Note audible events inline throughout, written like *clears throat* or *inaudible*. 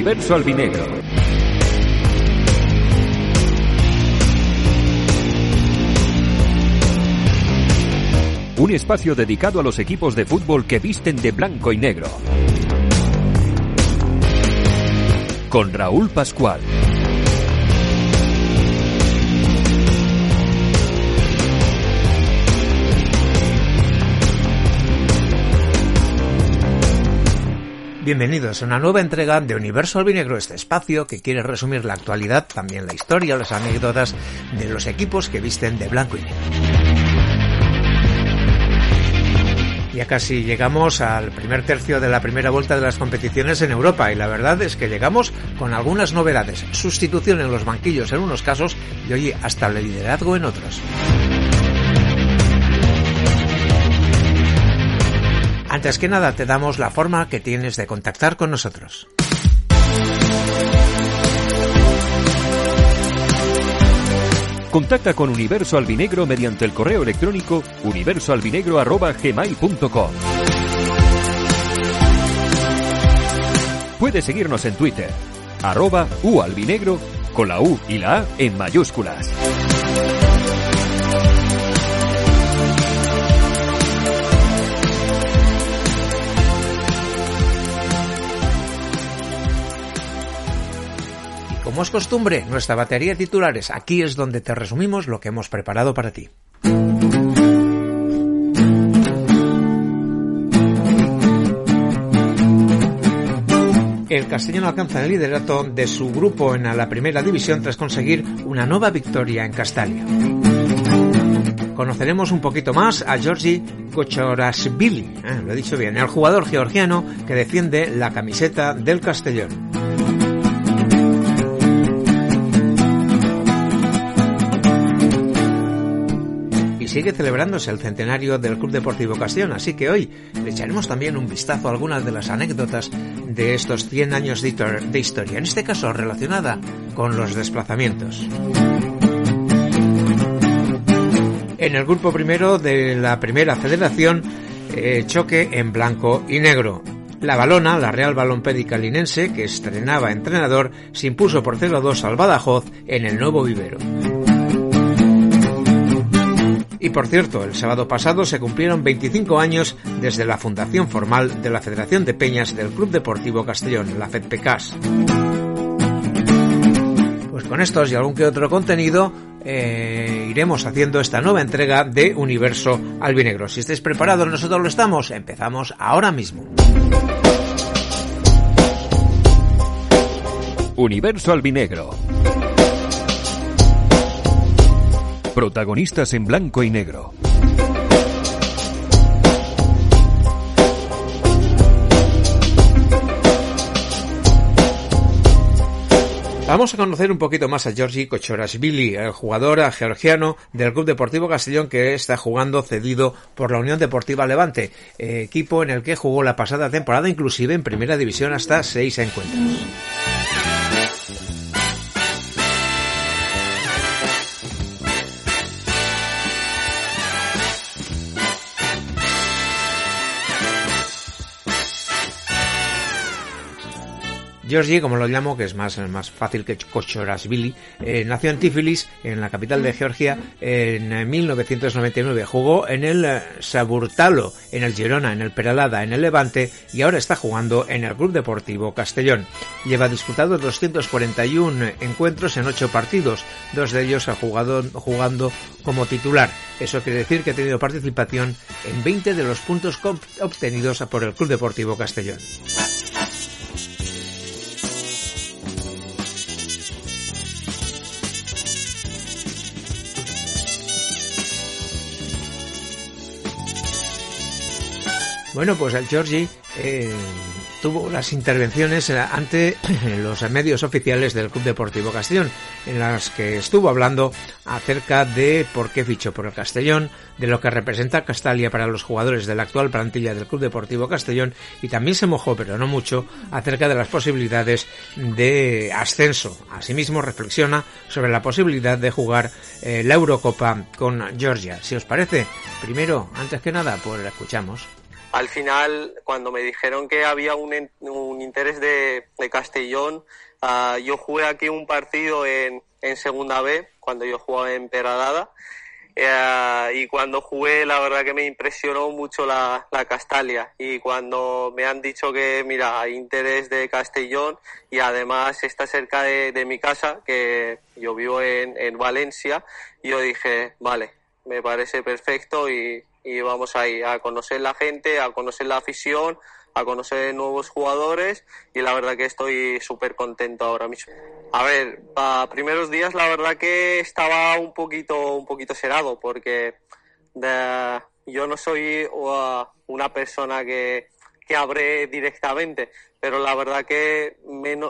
Universo Albinegro. Un espacio dedicado a los equipos de fútbol que visten de blanco y negro. Con Raúl Pascual. Bienvenidos a una nueva entrega de Universo Albinegro, este espacio que quiere resumir la actualidad, también la historia, las anécdotas de los equipos que visten de blanco y negro. Ya casi llegamos al primer tercio de la primera vuelta de las competiciones en Europa y la verdad es que llegamos con algunas novedades, sustitución en los banquillos en unos casos y oye, hasta el liderazgo en otros. Antes que nada te damos la forma que tienes de contactar con nosotros. Contacta con Universo Albinegro mediante el correo electrónico universoalbinegro.gmail.com Puedes seguirnos en Twitter, arroba ualbinegro, con la U y la A en mayúsculas. Como es costumbre, nuestra batería de titulares, aquí es donde te resumimos lo que hemos preparado para ti. El Castellano alcanza el liderato de su grupo en la primera división tras conseguir una nueva victoria en Castalia. Conoceremos un poquito más a Georgi Kochorashvili, eh, lo he dicho bien, el jugador georgiano que defiende la camiseta del Castellón. Sigue celebrándose el centenario del Club Deportivo Castellón, así que hoy le echaremos también un vistazo a algunas de las anécdotas de estos 100 años de historia, en este caso relacionada con los desplazamientos. En el grupo primero de la primera federación, eh, choque en blanco y negro. La balona, la Real Balompédica Linense, que estrenaba entrenador, se impuso por 0-2 al Badajoz en el nuevo vivero. Y por cierto, el sábado pasado se cumplieron 25 años desde la fundación formal de la Federación de Peñas del Club Deportivo Castellón, la FEDPECAS. Pues con estos y algún que otro contenido eh, iremos haciendo esta nueva entrega de Universo Albinegro. Si estáis preparados, nosotros lo estamos. Empezamos ahora mismo. Universo Albinegro Protagonistas en blanco y negro. Vamos a conocer un poquito más a Georgi Kochorashvili, el jugador georgiano del Club Deportivo Castellón que está jugando cedido por la Unión Deportiva Levante, equipo en el que jugó la pasada temporada inclusive en primera división hasta seis encuentros. Georgi, como lo llamo, que es más, más fácil que Kochorashvili, eh, nació en Tiflis, en la capital de Georgia, en 1999. Jugó en el eh, Saburtalo, en el Girona, en el Peralada, en el Levante y ahora está jugando en el Club Deportivo Castellón. Lleva disputados 241 encuentros en 8 partidos, dos de ellos ha jugado jugando como titular. Eso quiere decir que ha tenido participación en 20 de los puntos obtenidos por el Club Deportivo Castellón. Bueno, pues el Georgie eh, tuvo las intervenciones ante *clears throat* los medios oficiales del Club Deportivo Castellón, en las que estuvo hablando acerca de por qué fichó por el Castellón, de lo que representa Castalia para los jugadores de la actual plantilla del Club Deportivo Castellón y también se mojó, pero no mucho, acerca de las posibilidades de ascenso. Asimismo, reflexiona sobre la posibilidad de jugar eh, la Eurocopa con Georgia. Si os parece, primero, antes que nada, pues la escuchamos. Al final, cuando me dijeron que había un, interés de, Castellón, ah, yo jugué aquí un partido en, Segunda B, cuando yo jugaba en Peralada, eh, y cuando jugué, la verdad que me impresionó mucho la, Castalia. Y cuando me han dicho que, mira, hay interés de Castellón y además está cerca de, mi casa, que yo vivo en, en Valencia, yo dije, vale, me parece perfecto y, y vamos ahí a conocer la gente, a conocer la afición, a conocer nuevos jugadores y la verdad que estoy súper contento ahora mismo. A ver, a primeros días la verdad que estaba un poquito, un poquito serado porque yo no soy uh, una persona que, que abre directamente, pero la verdad que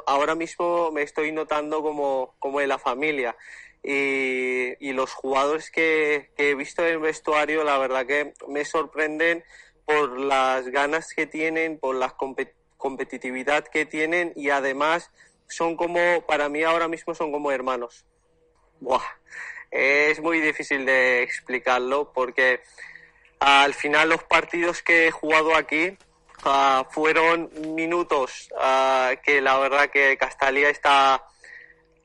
ahora mismo me estoy notando como, como de la familia y, los jugadores que, he visto en el vestuario, la verdad que me sorprenden por las ganas que tienen, por la competitividad que tienen y además son como, para mí ahora mismo son como hermanos. Buah, es muy difícil de explicarlo porque al final los partidos que he jugado aquí ah, fueron minutos ah, que la verdad que Castalia está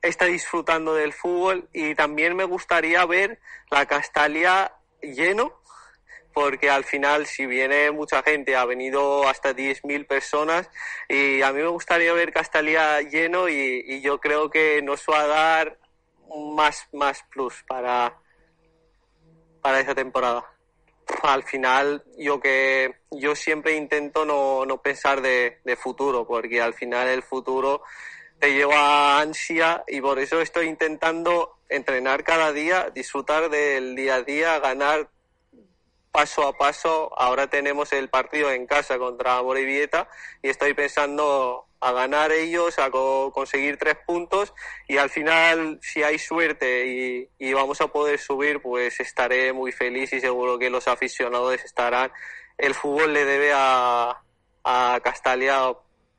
está disfrutando del fútbol y también me gustaría ver la Castalia lleno porque al final si viene mucha gente, ha venido hasta 10.000 personas y a mí me gustaría ver Castalia lleno y, yo creo que nos va a dar más, más plus para, para esa temporada. Al final yo que yo siempre intento no, no pensar de, de futuro porque al final el futuro te lleva ansia y por eso estoy intentando entrenar cada día, disfrutar del día a día, ganar paso a paso. Ahora tenemos el partido en casa contra Morevieta y estoy pensando a ganar ellos, a conseguir tres puntos y al final, si hay suerte y, y, vamos a poder subir, pues estaré muy feliz y seguro que los aficionados estarán. El fútbol le debe a, a Castalia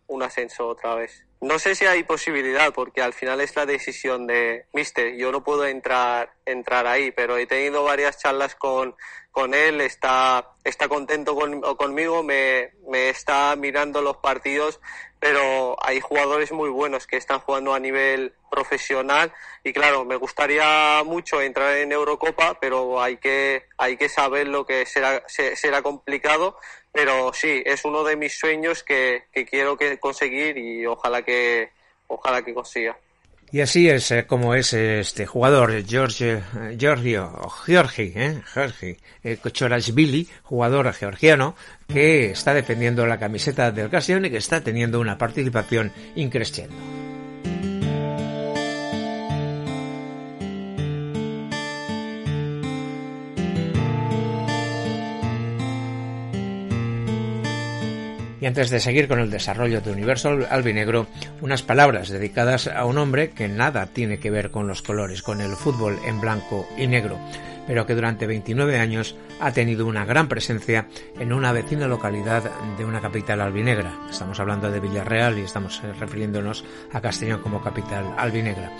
un ascenso otra vez. No sé si hay posibilidad, porque al final es la decisión de Mister. Yo no puedo entrar, entrar ahí, pero he tenido varias charlas con, con él, está, está contento conmigo, me, me está mirando los partidos, pero hay jugadores muy buenos que están jugando a nivel profesional y claro, me gustaría mucho entrar en Eurocopa, pero hay que, hay que saber lo que será, será complicado, pero sí, es uno de mis sueños que, que quiero que conseguir y ojalá que, ojalá que consiga. Y así es eh, como es este jugador, George, eh, Giorgio, Georgi, eh, Georgi eh, jugador georgiano, que está defendiendo la camiseta del ocasión y que está teniendo una participación increciendo. Y antes de seguir con el desarrollo de Universo Albinegro, unas palabras dedicadas a un hombre que nada tiene que ver con los colores, con el fútbol en blanco y negro, pero que durante 29 años ha tenido una gran presencia en una vecina localidad de una capital albinegra. Estamos hablando de Villarreal y estamos refiriéndonos a Castellón como capital albinegra.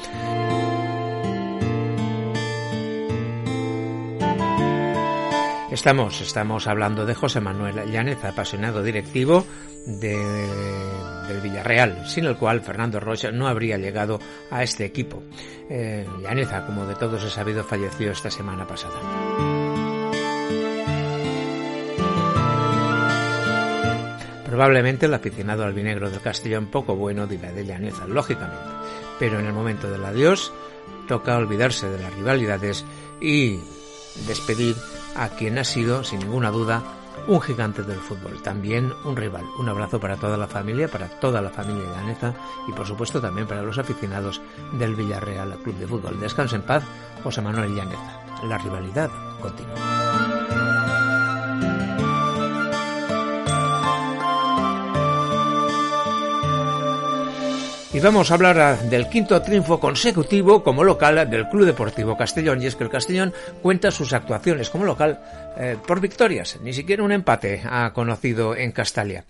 Estamos, estamos hablando de José Manuel Llánez, apasionado directivo de, del Villarreal, sin el cual Fernando Rocha no habría llegado a este equipo. Eh, como de todos he sabido, falleció esta semana pasada. Probablemente el aficionado albinegro del Castellón poco bueno dirá de Llaneza, lógicamente, pero en el momento del adiós toca olvidarse de las rivalidades y despedir a quien ha sido, sin ninguna duda, un gigante del fútbol, también un rival. Un abrazo para toda la familia, para toda la familia de y por supuesto también para los aficionados del Villarreal Club de Fútbol. Descanse en paz, José Manuel Llaneza. La rivalidad continúa. Y vamos a hablar del quinto triunfo consecutivo como local del Club Deportivo Castellón. Y es que el Castellón cuenta sus actuaciones como local eh, por victorias. Ni siquiera un empate ha conocido en Castalia.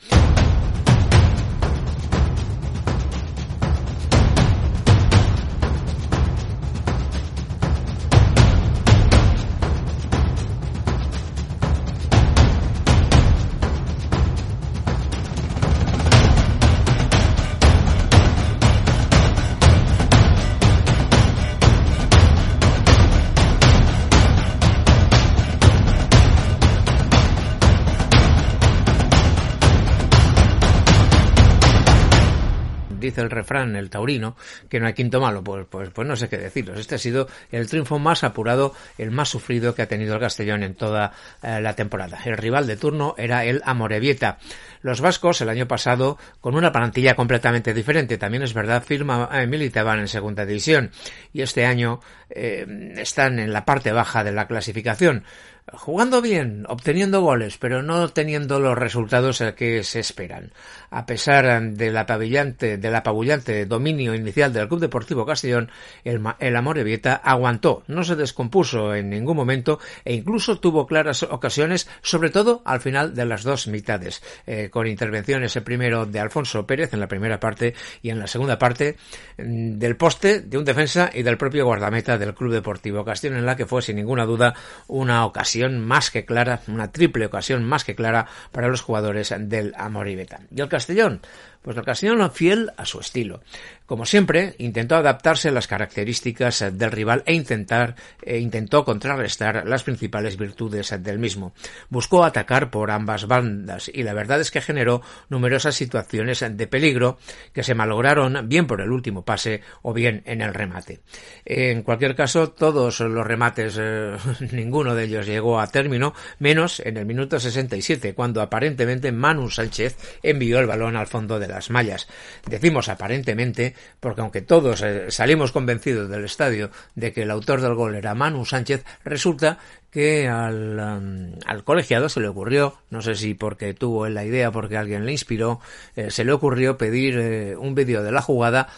El refrán, el taurino, que no hay quinto malo, pues, pues, pues no sé qué deciros. Este ha sido el triunfo más apurado, el más sufrido que ha tenido el Castellón en toda eh, la temporada. El rival de turno era el Amorebieta. Los vascos el año pasado con una plantilla completamente diferente. También es verdad, eh, militaban en segunda división y este año eh, están en la parte baja de la clasificación jugando bien, obteniendo goles, pero no teniendo los resultados que se esperan. A pesar del apabullante, del apabullante dominio inicial del Club Deportivo Castellón, el, el Amorebieta aguantó, no se descompuso en ningún momento e incluso tuvo claras ocasiones, sobre todo al final de las dos mitades, eh, con intervenciones el primero de Alfonso Pérez en la primera parte y en la segunda parte mm, del poste de un defensa y del propio guardameta del Club Deportivo Castellón, en la que fue sin ninguna duda una ocasión más que clara, una triple ocasión más que clara para los jugadores del Amoribeta. Y el Castellón, pues el Castellón fiel a su estilo. Como siempre, intentó adaptarse a las características del rival e intentar, e intentó contrarrestar las principales virtudes del mismo. Buscó atacar por ambas bandas y la verdad es que generó numerosas situaciones de peligro que se malograron bien por el último pase o bien en el remate. En cualquier caso, todos los remates, eh, *laughs* ninguno de ellos llegó a término, menos en el minuto 67, cuando aparentemente Manu Sánchez envió el balón al fondo de Decimos aparentemente porque aunque todos eh, salimos convencidos del estadio de que el autor del gol era Manu Sánchez, resulta que al, um, al, colegiado se le ocurrió, no sé si porque tuvo la idea, porque alguien le inspiró, eh, se le ocurrió pedir eh, un vídeo de la jugada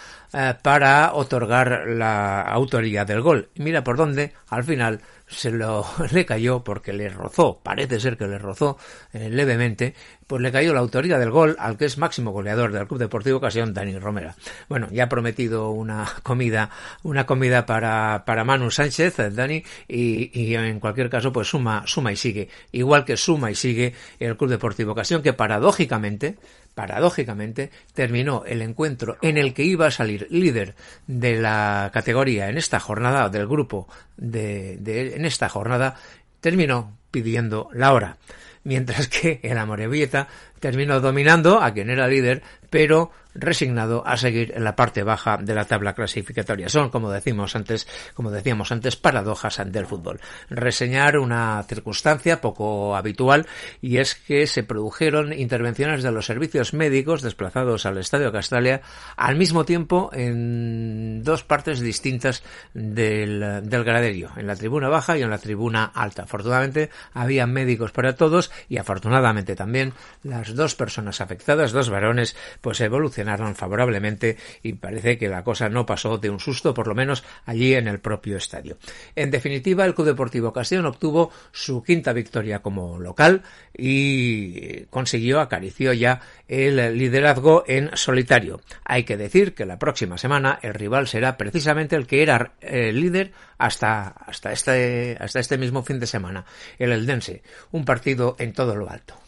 para otorgar la autoría del gol. Y mira por dónde, al final se lo *laughs* le cayó porque le rozó, parece ser que le rozó levemente pues le cayó la autoridad del gol al que es máximo goleador del Club Deportivo Ocasión, Dani Romera. Bueno, ya ha prometido una *laughs* comida, una comida para, para Manu Sánchez, Dani, y, y, en cualquier caso, pues suma, suma y sigue. Igual que suma y sigue el Club Deportivo Ocasión, que paradójicamente, paradójicamente, terminó el encuentro en el que iba a salir líder de la categoría en esta jornada, del grupo de, de en esta jornada, terminó pidiendo la hora mientras que el Amorebieta terminó dominando a quien era líder, pero resignado a seguir en la parte baja de la tabla clasificatoria. Son, como decimos antes, como decíamos antes, paradojas del fútbol. Reseñar una circunstancia poco habitual y es que se produjeron intervenciones de los servicios médicos desplazados al Estadio Castalia al mismo tiempo en dos partes distintas del, del graderio, en la tribuna baja y en la tribuna alta. Afortunadamente había médicos para todos y afortunadamente también las dos personas afectadas, dos varones, pues evolucionaron favorablemente y parece que la cosa no pasó de un susto, por lo menos allí en el propio estadio. En definitiva, el Club Deportivo Castellón obtuvo su quinta victoria como local y consiguió, acarició ya el liderazgo en solitario. Hay que decir que la próxima semana el rival será precisamente el que era el eh, líder hasta, hasta, este, hasta este mismo fin de semana, el Eldense, un partido en todo lo alto.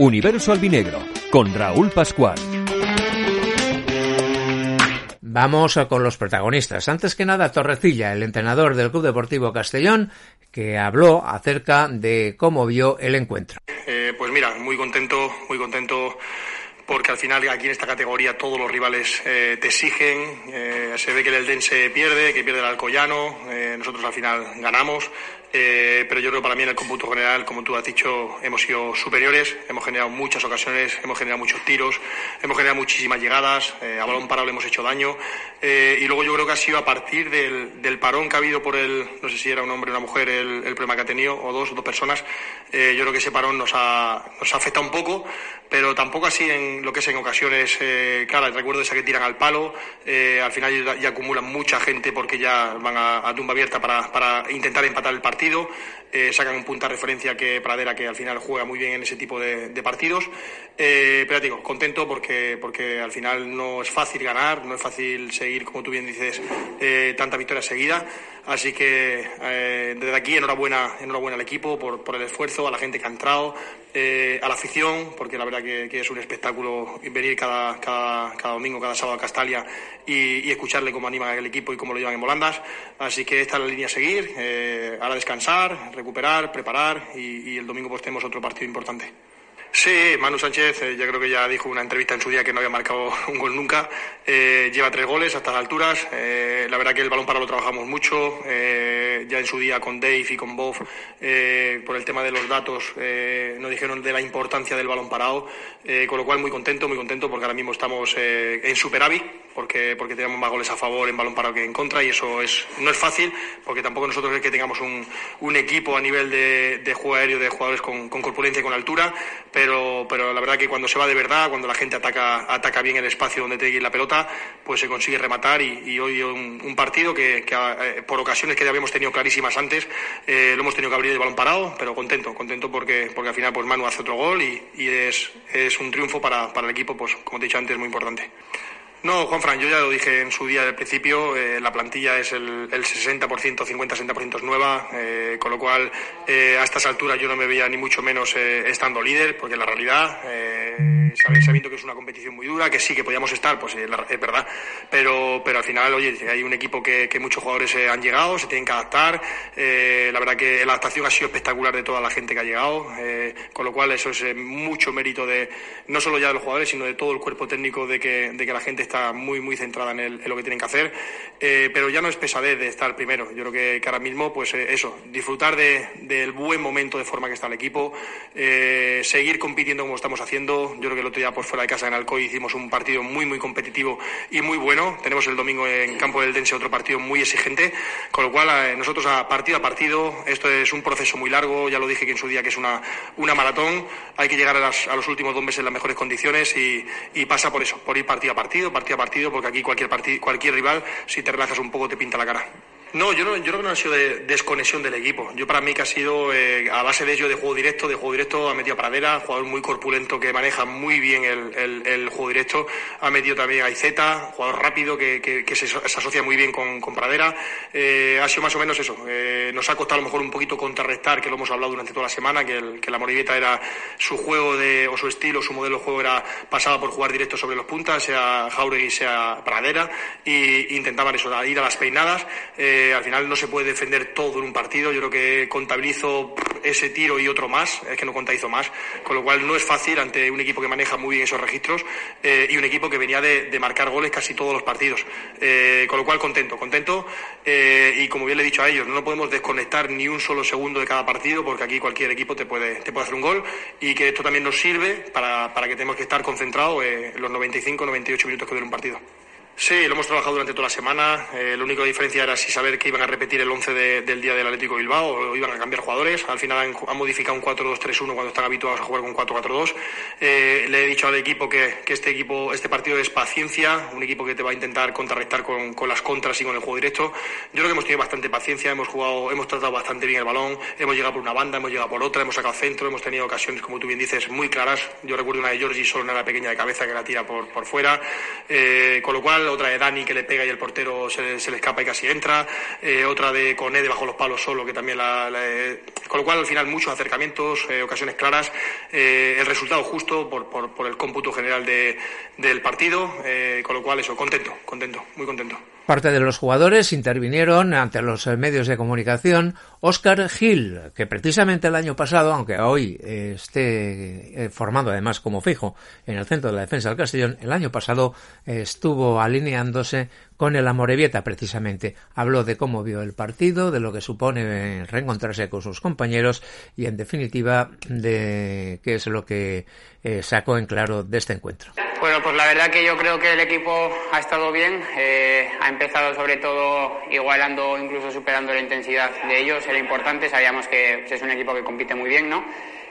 Universo Albinegro, con Raúl Pascual. Vamos con los protagonistas. Antes que nada, Torrecilla, el entrenador del Club Deportivo Castellón, que habló acerca de cómo vio el encuentro. Eh, pues mira, muy contento, muy contento porque al final aquí en esta categoría todos los rivales eh, te exigen, eh, se ve que el Eldense pierde, que pierde el Alcoyano, nosotros al final ganamos, eh, pero yo creo que para mí en el cómputo general, como tú has dicho, hemos sido superiores, hemos generado muchas ocasiones, hemos generado muchos tiros, hemos generado muchísimas llegadas, eh, a balón parado le hemos hecho daño. Eh, y luego yo creo que ha sido a partir del, del, parón que ha habido por el, no sé si era un hombre o una mujer el, el problema que ha tenido, o dos o dos personas, yo creo que ese parón nos ha, nos afectado un poco, pero tampoco así en lo que es en ocasiones, claro, recuerdo esa que tiran al palo, al final ya, acumulan mucha gente porque ya van a, a tumba abierta para, para intentar empatar el partido eh, sacan un punto de referencia que Pradera, que al final juega muy bien en ese tipo de, partidos. Eh, pero contento porque, porque al final no es fácil ganar, no es fácil seguir, como tú bien dices, eh, tanta victoria seguida. Así que desde aquí enhorabuena, enhorabuena al equipo por, por, el esfuerzo, a la gente que ha entrado, a la afición, porque la verdad que, es un espectáculo venir cada, cada, cada, domingo, cada sábado a Castalia y, escucharle cómo animan el equipo y cómo lo llevan en volandas. Así que esta es la línea a seguir, ahora descansar, recuperar, preparar y, y el domingo pues tenemos otro partido importante. Sí, Manu Sánchez, eh, yo creo que ya dijo en una entrevista en su día que no había marcado un gol nunca. Eh, lleva tres goles a estas alturas. Eh, la verdad que el balón para lo trabajamos mucho. ya en su día con Dave y con Bob, por el tema de los datos, nos dijeron de la importancia del balón parado. con lo cual, muy contento, muy contento porque ahora mismo estamos en superávit, porque, porque tenemos más goles a favor en balón parado que en contra y eso es, no es fácil, porque tampoco nosotros es que tengamos un, equipo a nivel de, juego aéreo de jugadores con, corpulencia y con altura pero la verdad que cuando se va de verdad, cuando la gente ataca, ataca bien el espacio donde tiene que ir la pelota, pues se consigue rematar y, hoy un, partido que, eh, por ocasiones que ya habíamos tenido clarísimas antes, eh, lo hemos tenido que abrir el balón parado, pero contento, contento porque, porque al final pues Manu hace otro gol y, es, es un triunfo para, para el equipo, pues como te he dicho antes, muy importante. No, Juan Fran, yo ya lo dije en su día del principio, eh, la plantilla es el, el 60%, 50-60% es nueva, eh, con lo cual eh, a estas alturas yo no me veía ni mucho menos estando líder, porque la realidad, sabiendo que es una competición muy dura, que sí que podíamos estar, pues es verdad, pero, pero al final, oye, hay un equipo que, que muchos jugadores han llegado, se tienen que adaptar, la verdad que la adaptación ha sido espectacular de toda la gente que ha llegado, con lo cual eso es mucho mérito de no solo ya de los jugadores, sino de todo el cuerpo técnico de que, de que la gente está muy, muy centrada en, el, lo que tienen que hacer, eh, pero ya no es pesadez de estar primero. Yo creo que, ahora mismo, pues eh, eso, disfrutar de, del buen momento de forma que está el equipo, eh, seguir compitiendo como estamos haciendo. Yo creo que el otro día, pues fuera de casa en Alcoy, hicimos un partido muy, muy competitivo y muy bueno. Tenemos el domingo en Campo del Dense otro partido muy exigente, con lo cual nosotros a partido a partido, esto es un proceso muy largo, ya lo dije que en su día que es una, una maratón, hay que llegar a, las, a los últimos dos meses en las mejores condiciones y pasa por eso, por ir partido a partido, partido a partido, porque aquí cualquier, partido, cualquier rival, si te relajas un poco, te pinta la cara. No, yo, no, yo creo que no ha sido de desconexión del equipo. Yo para mí que ha sido eh, a base de ello de juego directo, de juego directo ha metido a Pradera, jugador muy corpulento que maneja muy bien el, juego directo. Ha metido también a Izeta, jugador rápido que, que, se, asocia muy bien con, Pradera. Eh, ha sido más o menos eso. Eh, nos ha costado a lo mejor un poquito contrarrestar, que lo hemos hablado durante toda la semana, que, el, que la Morivieta era su juego de, o su estilo, su modelo de juego era pasaba por jugar directo sobre los puntas, sea Jauregui, sea Pradera, y intentaban eso, ir a las peinadas. Eh, al final no se puede defender todo en un partido. Yo creo que contabilizo ese tiro y otro más, es que no contabilizo más, con lo cual no es fácil ante un equipo que maneja muy bien esos registros eh, y un equipo que venía de, marcar goles casi todos los partidos. Eh, con lo cual contento, contento y como bien le he dicho a ellos, no podemos desconectar ni un solo segundo de cada partido porque aquí cualquier equipo te puede, te puede hacer un gol y que esto también nos sirve para, para que tenemos que estar concentrados en los 95, 98 minutos que dura un partido. Sí, lo hemos trabajado durante toda la semana. Eh, la única diferencia era si saber que iban a repetir el 11 del día del Atlético Bilbao o iban a cambiar jugadores. Al final han, modificado un 4-2-3-1 cuando están habituados a jugar con 4-4-2. Eh, le he dicho al equipo que, este equipo, este partido es paciencia, un equipo que te va a intentar contrarrestar con, las contras y con el juego directo. Yo creo que hemos tenido bastante paciencia, hemos jugado, hemos tratado bastante bien el balón, hemos llegado por una banda, hemos llegado por otra, hemos sacado centro, hemos tenido ocasiones, como tú bien dices, muy claras. Yo recuerdo una de Georgie solo una pequeña de cabeza que la tira por, por fuera. Eh, con lo cual, otra de Dani que le pega y el portero se, le escapa y casi entra, eh, otra de Coné debajo los palos solo que también la, eh, con lo cual al final muchos acercamientos, eh, ocasiones claras, el resultado justo por, por, el cómputo general de, del partido, con lo cual eso, contento, contento, muy contento. Parte de los jugadores intervinieron ante los medios de comunicación. Oscar Gil, que precisamente el año pasado, aunque hoy esté eh, formado además como fijo en el centro de la defensa del Castellón, el año pasado estuvo alineándose con el Amorebieta precisamente. Habló de cómo vio el partido, de lo que supone reencontrarse con sus compañeros y en definitiva de qué es lo que eh, sacó en claro de este encuentro. Bueno, pues la verdad que yo creo que el equipo ha estado bien. Eh, ha empezado sobre todo igualando, incluso superando la intensidad de ellos. Era importante, sabíamos que es un equipo que compite muy bien, ¿no?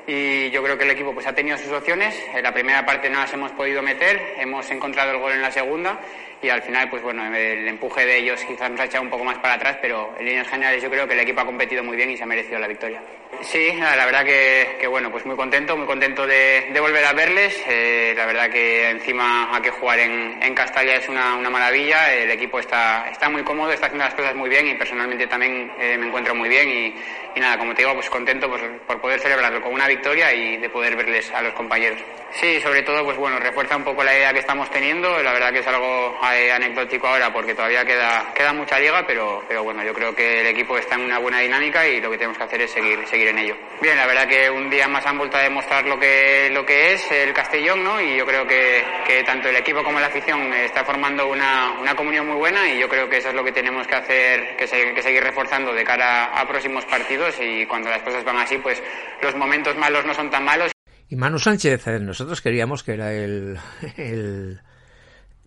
Y yo creo que el equipo pues ha tenido sus opciones. En la primera parte no las hemos podido meter, hemos encontrado el gol en la segunda y al final, pues bueno, el empuje de ellos quizás nos ha echado un poco más para atrás, pero en líneas generales yo creo que el equipo ha competido muy bien y se ha merecido la victoria. Sí, la verdad que, bueno, pues muy contento, muy contento de, volver a verles. Eh, la verdad que encima a que jugar en, en Castalla es una, maravilla. El equipo está, está muy cómodo, está haciendo las cosas muy bien y personalmente también eh, me encuentro muy bien y, nada, como te digo, pues contento pues, por poder celebrarlo con una victoria y de poder verles a los compañeros. Sí, sobre todo, pues bueno, refuerza un poco la idea que estamos teniendo. La verdad que es algo eh, anecdótico ahora porque todavía queda, queda mucha liga, pero, pero bueno, yo creo que el equipo está en una buena dinámica y lo que tenemos que hacer es seguir, seguir Bien, la verdad que un día más han vuelto a demostrar lo que, lo que es el Castellón, ¿no? Y yo creo que, tanto el equipo como la afición está formando una, una comunión muy buena y yo creo que eso es lo que tenemos que hacer, que, que seguir reforzando de cara a próximos partidos y cuando las cosas van así, pues los momentos malos no son tan malos y Manu Sánchez, eh, nosotros queríamos que era el, el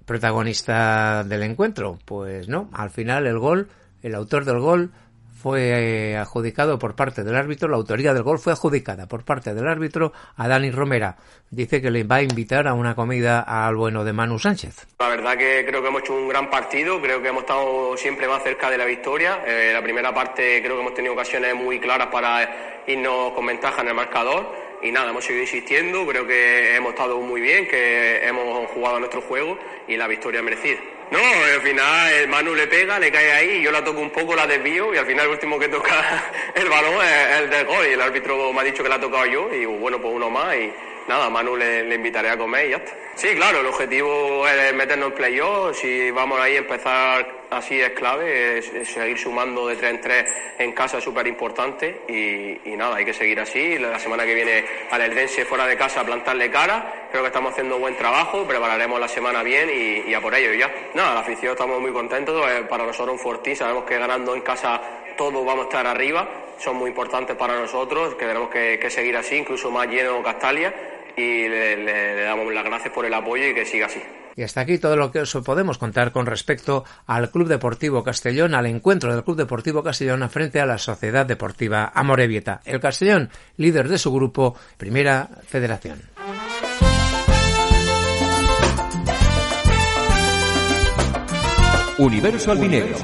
protagonista del encuentro. Pues no, al final el gol, el autor del gol fue eh, adjudicado por parte del árbitro, la autoría del gol fue adjudicada por parte del árbitro a Dani Romera. Dice que le va a invitar a una comida al bueno de Manu Sánchez. La verdad que creo que hemos hecho un gran partido, creo que hemos estado siempre más cerca de la victoria. Eh, la primera parte creo que hemos tenido ocasiones muy claras para irnos con ventaja en el marcador y nada, hemos seguido insistiendo, creo que hemos estado muy bien, que hemos jugado nuestro juego y la victoria merecida. No, al final el Manu le pega, le cae ahí, yo la toco un poco, la desvío y al final el último que toca *laughs* el balón es el del gol y el árbitro me ha dicho que la ha tocado yo y bueno, pues uno más y nada, Manu le, invitaré a comer y ya está. Sí, claro, el objetivo es meternos en playoff. Si vamos ahí a empezar así es clave, seguir sumando de 3 en 3 en casa es súper importante y, nada, hay que seguir así. La semana que viene al Eldense fuera de casa a plantarle cara. Creo que estamos haciendo un buen trabajo, prepararemos la semana bien y, a por ello ya. Nada, la afición estamos muy contentos, para nosotros un fortín, sabemos que ganando en casa todos vamos a estar arriba, son muy importantes para nosotros, que tenemos que, que seguir así, incluso más lleno Castalia y le, damos las gracias por el apoyo y que siga así. Y hasta aquí todo lo que os podemos contar con respecto al Club Deportivo Castellón, al encuentro del Club Deportivo Castellón frente a la Sociedad Deportiva Amorebieta. El Castellón, líder de su grupo, Primera Federación. Universo Albinegro.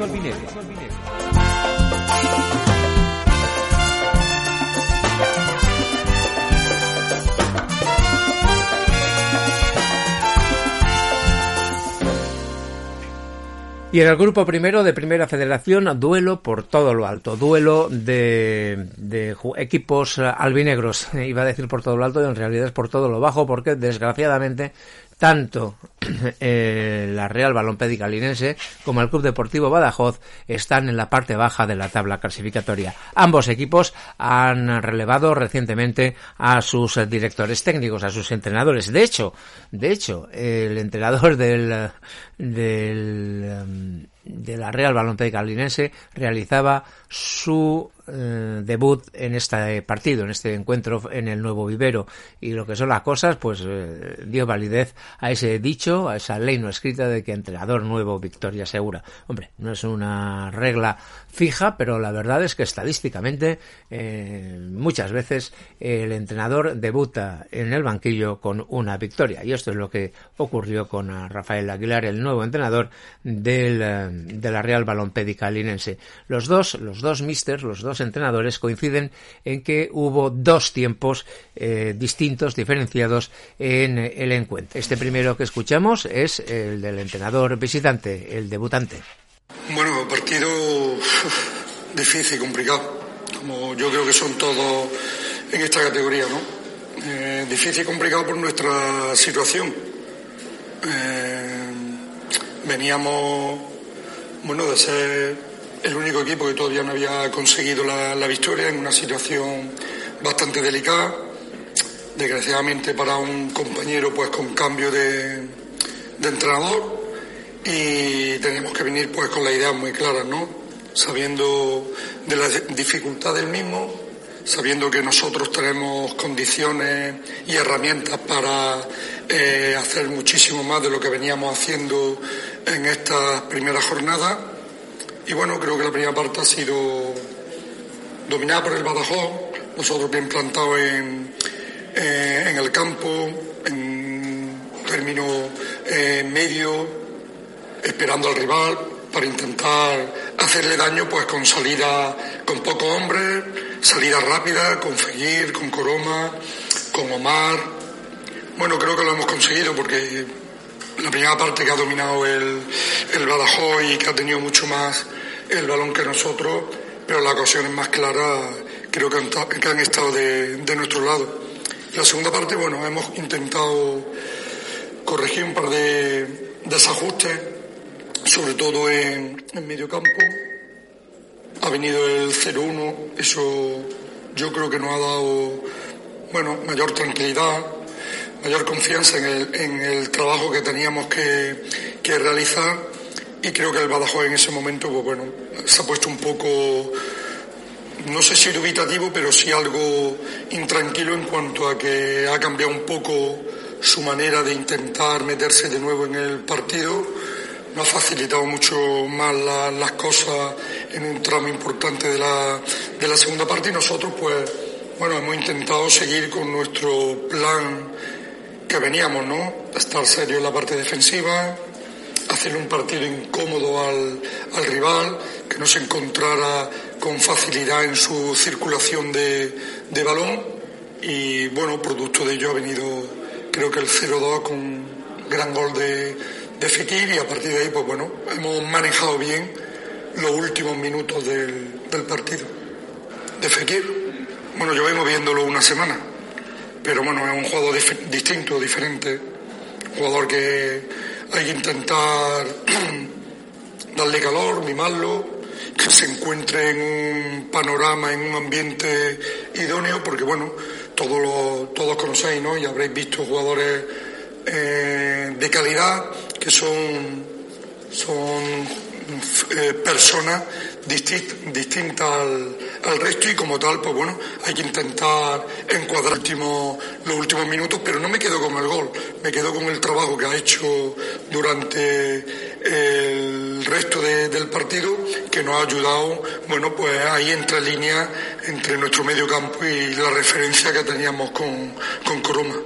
Y en el grupo primero de Primera Federación, duelo por todo lo alto, duelo de, de equipos albinegros. *laughs* Iba a decir por todo lo alto y en realidad es por todo lo bajo porque desgraciadamente tanto *clears throat* eh, la Real Balompédica Linense como el Club Deportivo Badajoz están en la parte baja de la tabla clasificatoria. Ambos equipos han relevado recientemente a sus directores técnicos, a sus entrenadores. De hecho, de hecho, el entrenador del, del em, de la Real Balompédica Linense realizaba su eh, debut en este partido, en este encuentro en el nuevo vivero. Y lo que son las cosas, pues eh, dio validez a ese dicho, a esa ley no escrita de que entrenador nuevo, victoria segura. Hombre, no es una regla fija, pero la verdad es que estadísticamente eh, muchas veces el entrenador debuta en el banquillo con una victoria. Y esto es lo que ocurrió con Rafael Aguilar, el nuevo entrenador del, de la Real Balompédica Linense. Los dos, los dos misters, los dos entrenadores coinciden en que hubo dos tiempos eh, distintos, diferenciados en el encuentro. Este primero que escuchamos es el del entrenador visitante, el debutante. Bueno, partido difícil, complicado, como yo creo que son todos en esta categoría, ¿no? Eh, difícil y complicado por nuestra situación. Eh, veníamos, bueno, de ser el único equipo que todavía no había conseguido la, victoria en una situación bastante delicada. Desgraciadamente para un compañero pues con cambio de, entrenador y teníamos que venir pues con la idea muy clara, ¿no? Sabiendo de la dificultad del mismo, sabiendo que nosotros tenemos condiciones y herramientas para eh, hacer muchísimo más de lo que veníamos haciendo en estas primeras jornadas y bueno, creo que la primera parte ha sido dominada por el Badajoz, nosotros bien plantados en, eh, en el campo, en término eh, medio, esperando al rival para intentar hacerle daño pues con salida con pocos hombres, salida rápida, con con Coroma, con Omar. Bueno, creo que lo hemos conseguido porque la primera parte que ha dominado el, el Badajoz y que ha tenido mucho más el balón que nosotros, pero las ocasiones más claras creo que han, estado de, nuestro lado. La segunda parte, bueno, hemos intentado corregir un par de desajustes, sobre todo en, en medio campo. Ha venido el 0-1, eso yo creo que nos ha dado bueno, mayor tranquilidad, mayor confianza en el, en el trabajo que teníamos que, que, realizar y creo que el Badajoz en ese momento, pues bueno, se ha puesto un poco, no sé si dubitativo, pero sí algo intranquilo en cuanto a que ha cambiado un poco su manera de intentar meterse de nuevo en el partido. No ha facilitado mucho más las cosas en un tramo importante de la, de la segunda parte y nosotros pues bueno, hemos intentado seguir con nuestro plan que veníamos, ¿no? Estar serio en la parte defensiva, hacer un partido incómodo al, rival, que no se encontrara con facilidad en su circulación de, balón. Y bueno, producto de ello ha venido, creo que el 0-2 con gran gol de, de Fekir y a partir de ahí, pues bueno, hemos manejado bien los últimos minutos del, del partido. De Fekir. Bueno, vengo viéndolo una semana, pero bueno, es un jugador distinto, diferente, jugador que hay que intentar *clears throat* darle calor, mimarlo, que se encuentre en un panorama, en un ambiente idóneo, porque bueno, todos, lo, todos conocéis, ¿no? Y habréis visto jugadores eh, de calidad que son, son eh, personas distintas al, al, resto y como tal, pues bueno, hay que intentar encuadrar los últimos minutos, pero no me quedo con el gol, me quedo con el trabajo que ha hecho durante el resto del partido, que nos ha ayudado, bueno, pues ahí entre líneas entre nuestro medio campo y la referencia que teníamos con, con Coroma.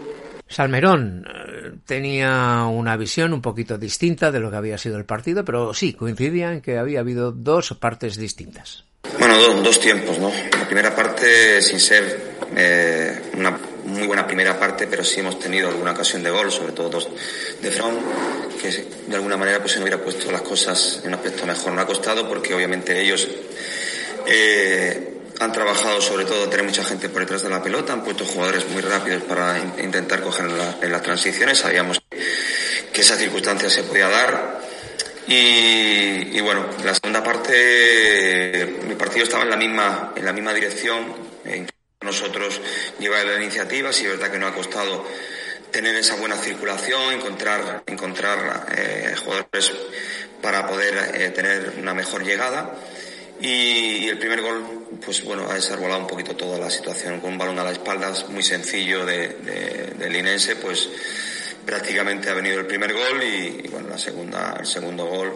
Salmerón eh, tenía una visión un poquito distinta de lo que había sido el partido, pero sí, coincidía en que había habido dos partes distintas. Bueno, dos, tiempos, ¿no? La primera parte, sin ser eh, una muy buena primera parte, pero sí hemos tenido alguna ocasión de gol, sobre todo dos de front, que de alguna manera pues se nos hubiera puesto las cosas en un aspecto mejor. No ha costado porque obviamente ellos eh, han trabajado sobre todo tener mucha gente por detrás de la pelota, han puesto jugadores muy rápidos para intentar coger en, las transiciones. Sabíamos que esa circunstancia se podía dar. Y, bueno, la segunda parte, mi partido estaba en la misma, en la misma dirección. nosotros llevar la iniciativa, sí es verdad que no ha costado tener esa buena circulación, encontrar, encontrar eh, jugadores para poder eh, tener una mejor llegada. Y, el primer gol, pues bueno, ha desarrollado un poquito toda la situación con un balón a la espalda muy sencillo de, del Inense, pues prácticamente ha venido el primer gol y, bueno, la segunda, el segundo gol,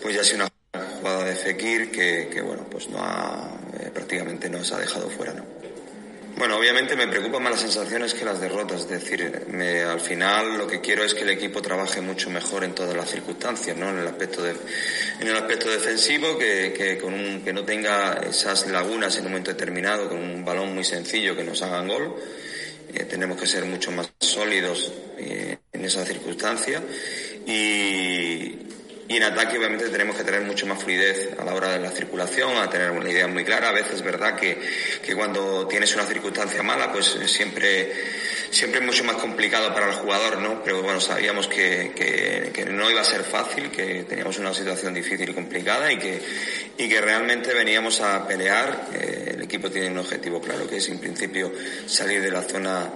pues ya ha sido una jugada de Fekir que, que bueno, pues no ha, eh, prácticamente nos ha dejado fuera, ¿no? Bueno, obviamente me preocupan más las sensaciones que las derrotas. Es decir, al final lo que quiero es que el equipo trabaje mucho mejor en todas las circunstancias, ¿no? En el aspecto, de, en el aspecto defensivo, que, que, con un, que no tenga esas lagunas en un momento determinado, con un balón muy sencillo que nos hagan gol. Eh, tenemos que ser mucho más sólidos eh, en esa circunstancia. Y, y en ataque obviamente tenemos que tener mucho más fluidez a la hora de la circulación, a tener una idea muy clara. A veces es verdad que, que cuando tienes una circunstancia mala, pues siempre, siempre es mucho más complicado para el jugador, ¿no? Pero bueno, sabíamos que, que, que no iba a ser fácil, que teníamos una situación difícil y complicada y que, y que realmente veníamos a pelear. Eh, el equipo tiene un objetivo claro, que es en principio salir de la zona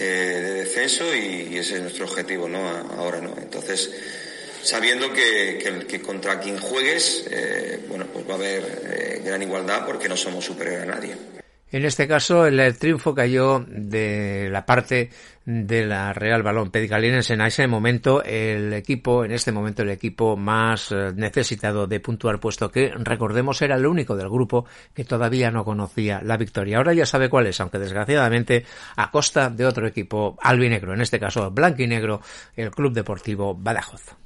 eh, de descenso y, ese es nuestro objetivo, ¿no? Ahora, ¿no? Entonces, sabiendo que, que, contra quien juegues, eh, bueno, pues va a haber eh, gran igualdad porque no somos superior a nadie. En este caso, el, triunfo cayó de la parte de la Real Balón Pedicalinense. En ese momento, el equipo, en este momento, el equipo más eh, necesitado de puntuar, puesto que, recordemos, era el único del grupo que todavía no conocía la victoria. Ahora ya sabe cuál es, aunque desgraciadamente a costa de otro equipo albinegro, en este caso blanco y negro, el Club Deportivo Badajoz.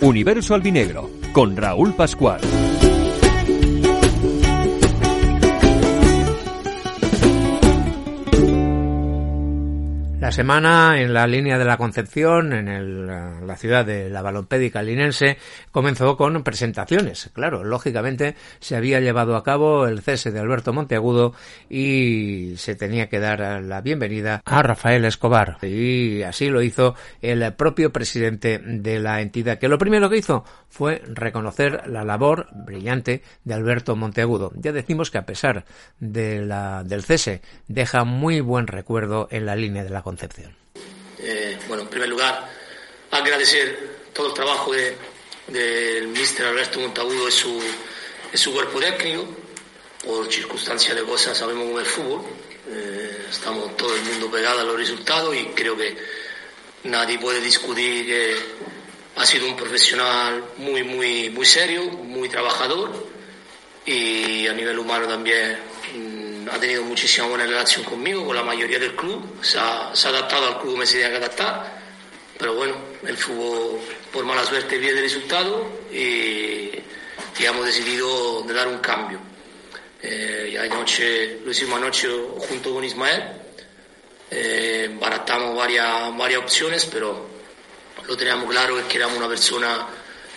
Universo Albinegro con Raúl Pascual. La semana en la línea de la Concepción, en el, la ciudad de la Balompédica linense, comenzó con presentaciones. Claro, lógicamente se había llevado a cabo el cese de Alberto Monteagudo y se tenía que dar la bienvenida a Rafael Escobar. Y así lo hizo el propio presidente de la entidad, que lo primero que hizo fue reconocer la labor brillante de Alberto Monteagudo. Ya decimos que a pesar del cese, deja muy buen recuerdo en la línea de la Concepción. Concepción? Eh, bueno, en primer lugar, agradecer todo el trabajo del de, mister Alberto Montagudo y su, su cuerpo técnico. Por circunstancias de cosas sabemos cómo es el fútbol. Eh, estamos todo el mundo pegado a los resultados y creo que nadie puede discutir que ha sido un profesional muy, muy, muy serio, muy trabajador y a nivel humano también ha tenido muchísima buena relación conmigo, con la mayoría del club, se ha, adaptado al club me se tenía que adaptar, pero bueno, el fútbol por mala suerte el resultado y, hemos decidido de dar un cambio. Eh, anoche, lo hicimos anoche junto con Ismael, eh, baratamos varias, varias opciones, pero lo teníamos claro que éramos una persona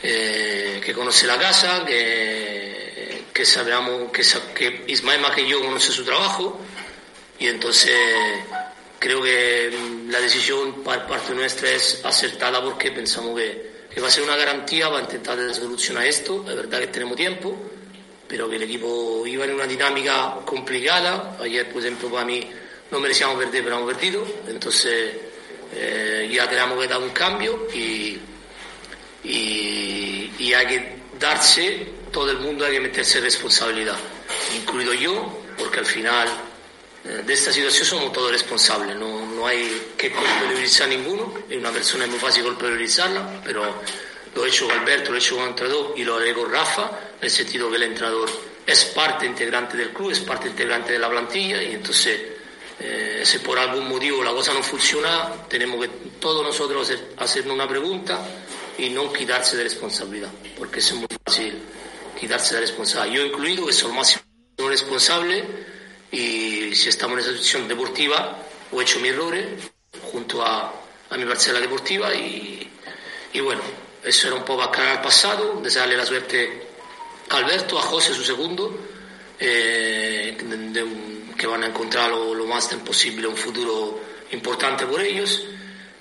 eh, que conoce la casa, que que sabemos que, que Ismael más que yo conoce su trabajo y entonces creo que la decisión por parte nuestra es acertada porque pensamos que, va a ser una garantía para intentar solucionar esto. Es verdad que tenemos tiempo, pero que el equipo iba en una dinámica complicada. Ayer, por ejemplo, para mí no merecíamos perder, pero hemos perdido. Entonces eh, ya tenemos que dar un cambio y, y, y hay que darse todo el mundo hay que meterse responsabilidad, incluido yo, porque al final eh, de esta situación somos todos responsables, no, no hay que culpabilizar a ninguno, es una persona es muy fácil culpabilizarla, pero lo he hecho con Alberto, lo he hecho con el entrenador y lo haré con Rafa, en el sentido que el entrenador es parte integrante del club, es parte integrante de la plantilla y entonces eh, si por algún motivo la cosa no funciona, tenemos que todos nosotros hacernos una pregunta y no quitarse de responsabilidad, porque es muy fácil quitarse la responsabilidad. Yo incluido, que soy máximo responsable y si estamos en esa situación deportiva, he hecho mi errores junto a, a mi parcela deportiva y, y, bueno, eso era un poco aclarar al pasado, desearle la suerte a Alberto, a José, su segundo, eh, que van a encontrar lo, lo más posible un futuro importante por ellos.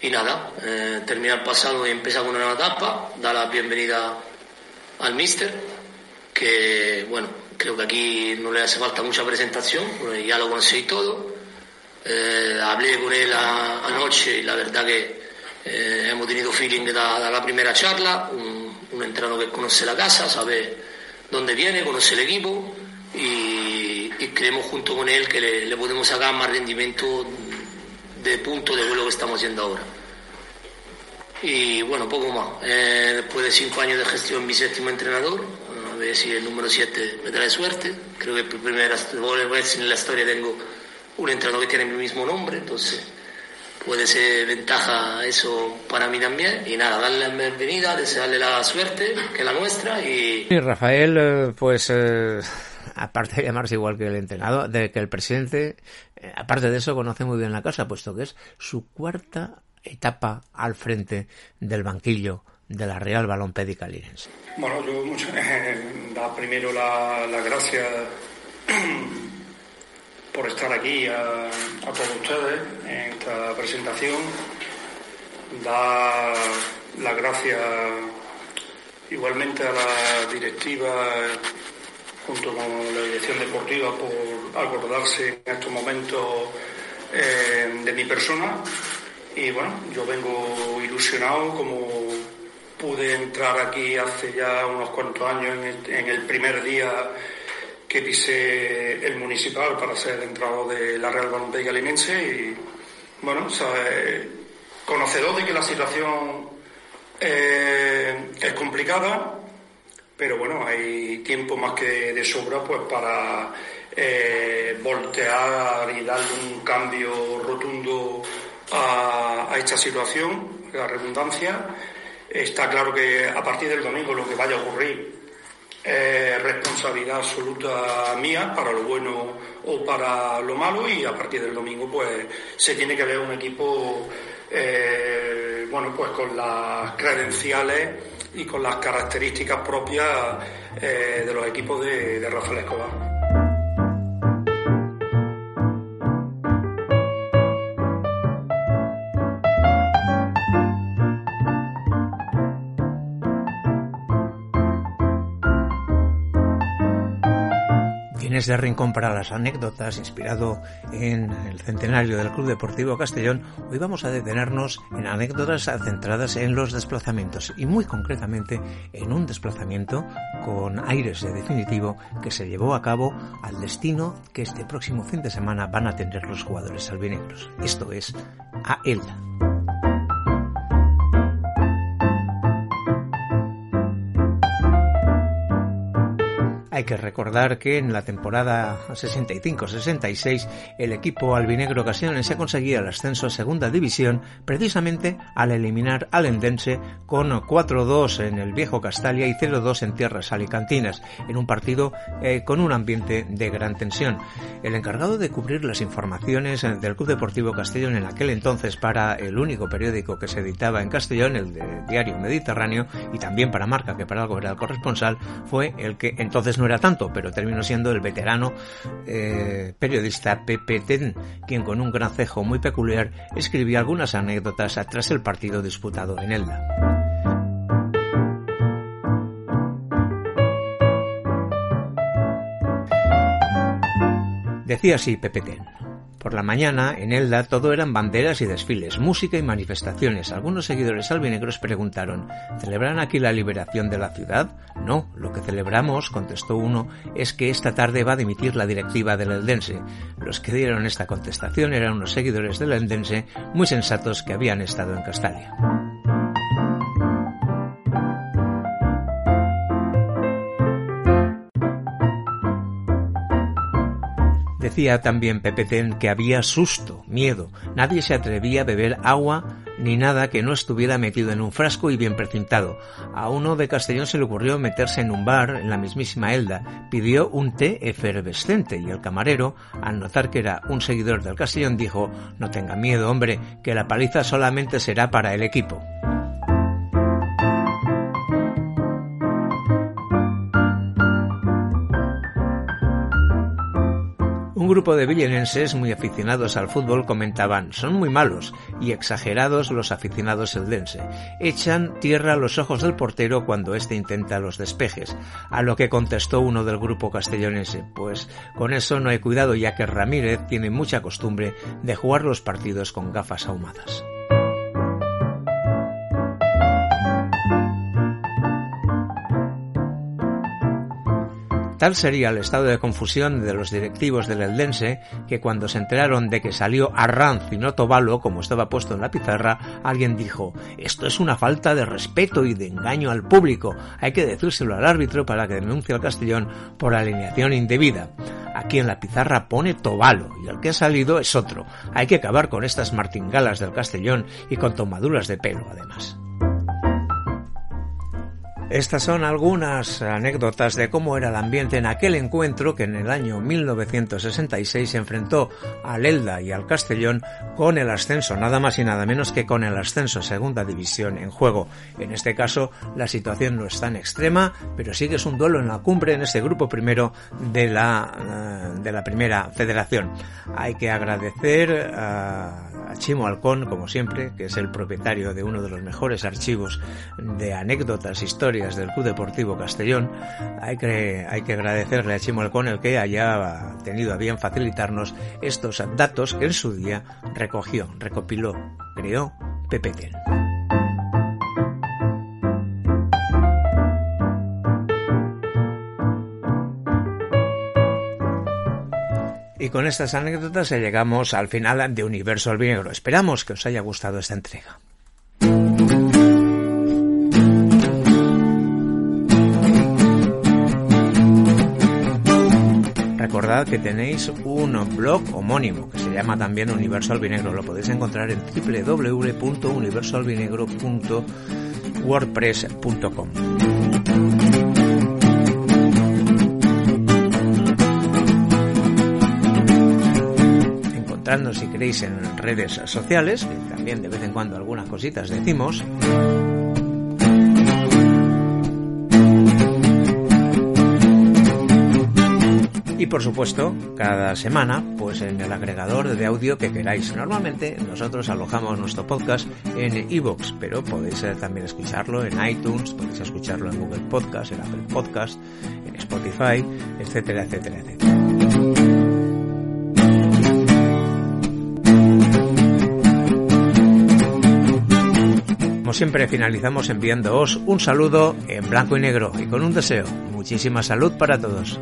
Y nada, eh, terminar el pasado y empezar con una nueva etapa, dar la bienvenida al míster que bueno, creo que aquí no le hace falta mucha presentación, ya lo conocí todo. Eh, hablé con él anoche y la verdad que eh, hemos tenido feeling de la, primera charla, un, un, entrenador que conoce la casa, sabe dónde viene, conoce el equipo y, creemos junto con él que le, podemos sacar más rendimiento de punto de lo que estamos haciendo ahora. Y bueno, poco más. Eh, después de cinco años de gestión, mi séptimo entrenador, ver si el número 7 me trae suerte. Creo que por primera vez en la historia tengo un entrenador que tiene mi mismo nombre, entonces puede ser ventaja eso para mí también. Y nada, darle la bienvenida, desearle la suerte, que la nuestra. Y, y Rafael, eh, pues. Eh, aparte de llamarse igual que el entrenador, de que el presidente, eh, aparte de eso, conoce muy bien la casa, puesto que es su cuarta etapa al frente del banquillo de la Real Balompédica Linense. Bueno, yo mucho, eh, da primero las la gracias *clears throat* por estar aquí a, todos ustedes en esta presentación. Da las gracias igualmente a la directiva junto con la dirección deportiva por acordarse en estos momentos eh, de mi persona y bueno, yo vengo ilusionado como pude entrar aquí hace ya unos cuantos años en el, primer día que pisé el municipal para ser entrado de la Real Balompié Linense y bueno, conocedor de que la situación eh, es complicada, pero bueno, hay tiempo más que de sobra pues para eh, voltear y darle un cambio rotundo a, a esta situación, la redundancia Está claro que a partir del domingo lo que vaya a ocurrir es responsabilidad absoluta mía para lo bueno o para lo malo y a partir del domingo pues se tiene que ver un equipo eh, bueno pues con las credenciales y con las características propias eh, de los equipos de, de Rafael Escobar. De Rincón para las anécdotas, inspirado en el centenario del Club Deportivo Castellón, hoy vamos a detenernos en anécdotas centradas en los desplazamientos y muy concretamente en un desplazamiento con aires de definitivo que se llevó a cabo al destino que este próximo fin de semana van a tener los jugadores albinegros. Esto es a Elda. Hay que recordar que en la temporada 65-66 el equipo albinegro se conseguía el ascenso a segunda división precisamente al eliminar al Endense con 4-2 en el viejo Castalia y 0-2 en tierras alicantinas, en un partido eh, con un ambiente de gran tensión. El encargado de cubrir las informaciones del Club Deportivo Castellón en aquel entonces para el único periódico que se editaba en Castellón, el de Diario Mediterráneo, y también para Marca, que para algo era el corresponsal, fue el que entonces no no era tanto, pero terminó siendo el veterano eh, periodista Pepe Ten, quien con un gracejo muy peculiar escribía algunas anécdotas tras el partido disputado en Elda. Decía así Pepe Ten. Por la mañana, en Elda, todo eran banderas y desfiles, música y manifestaciones. Algunos seguidores albinegros preguntaron, ¿celebran aquí la liberación de la ciudad? No, lo que celebramos, contestó uno, es que esta tarde va a dimitir la directiva del Eldense. Los que dieron esta contestación eran unos seguidores del Eldense muy sensatos que habían estado en Castalia. Decía también Pepetén que había susto, miedo. Nadie se atrevía a beber agua ni nada que no estuviera metido en un frasco y bien precintado. A uno de Castellón se le ocurrió meterse en un bar en la mismísima Elda. Pidió un té efervescente y el camarero, al notar que era un seguidor del Castellón, dijo No tenga miedo, hombre, que la paliza solamente será para el equipo. Un grupo de villenenses muy aficionados al fútbol comentaban, son muy malos y exagerados los aficionados eldense. Echan tierra a los ojos del portero cuando éste intenta los despejes. A lo que contestó uno del grupo castellonense, pues con eso no hay cuidado ya que Ramírez tiene mucha costumbre de jugar los partidos con gafas ahumadas. Tal sería el estado de confusión de los directivos del Eldense que cuando se enteraron de que salió Arranz y no Tobalo, como estaba puesto en la pizarra, alguien dijo, esto es una falta de respeto y de engaño al público, hay que decírselo al árbitro para que denuncie al Castellón por alineación indebida. Aquí en la pizarra pone Tobalo y el que ha salido es otro. Hay que acabar con estas martingalas del Castellón y con tomaduras de pelo además. Estas son algunas anécdotas de cómo era el ambiente en aquel encuentro que en el año 1966 se enfrentó al Elda y al Castellón con el ascenso, nada más y nada menos que con el ascenso a segunda división en juego. En este caso la situación no es tan extrema, pero sí que es un duelo en la cumbre en este grupo primero de la, eh, de la primera federación. Hay que agradecer a Chimo Alcón, como siempre, que es el propietario de uno de los mejores archivos de anécdotas, historias del Club Deportivo Castellón. Hay que, hay que agradecerle a Chimo Alcón el que haya tenido a bien facilitarnos estos datos que en su día recogió, recopiló, creó Pepe Y con estas anécdotas llegamos al final de Universo Albinegro. Esperamos que os haya gustado esta entrega. recordad que tenéis un blog homónimo que se llama también Universo Albinegro. Lo podéis encontrar en www.universoalbinegro.wordpress.com. Encontrando si queréis en redes sociales, que también de vez en cuando algunas cositas decimos. Por supuesto, cada semana, pues en el agregador de audio que queráis. Normalmente nosotros alojamos nuestro podcast en iVoox, pero podéis eh, también escucharlo en iTunes, podéis escucharlo en Google Podcast, en Apple Podcast, en Spotify, etcétera, etcétera, etcétera. Como siempre finalizamos enviándoos un saludo en blanco y negro y con un deseo. Muchísima salud para todos.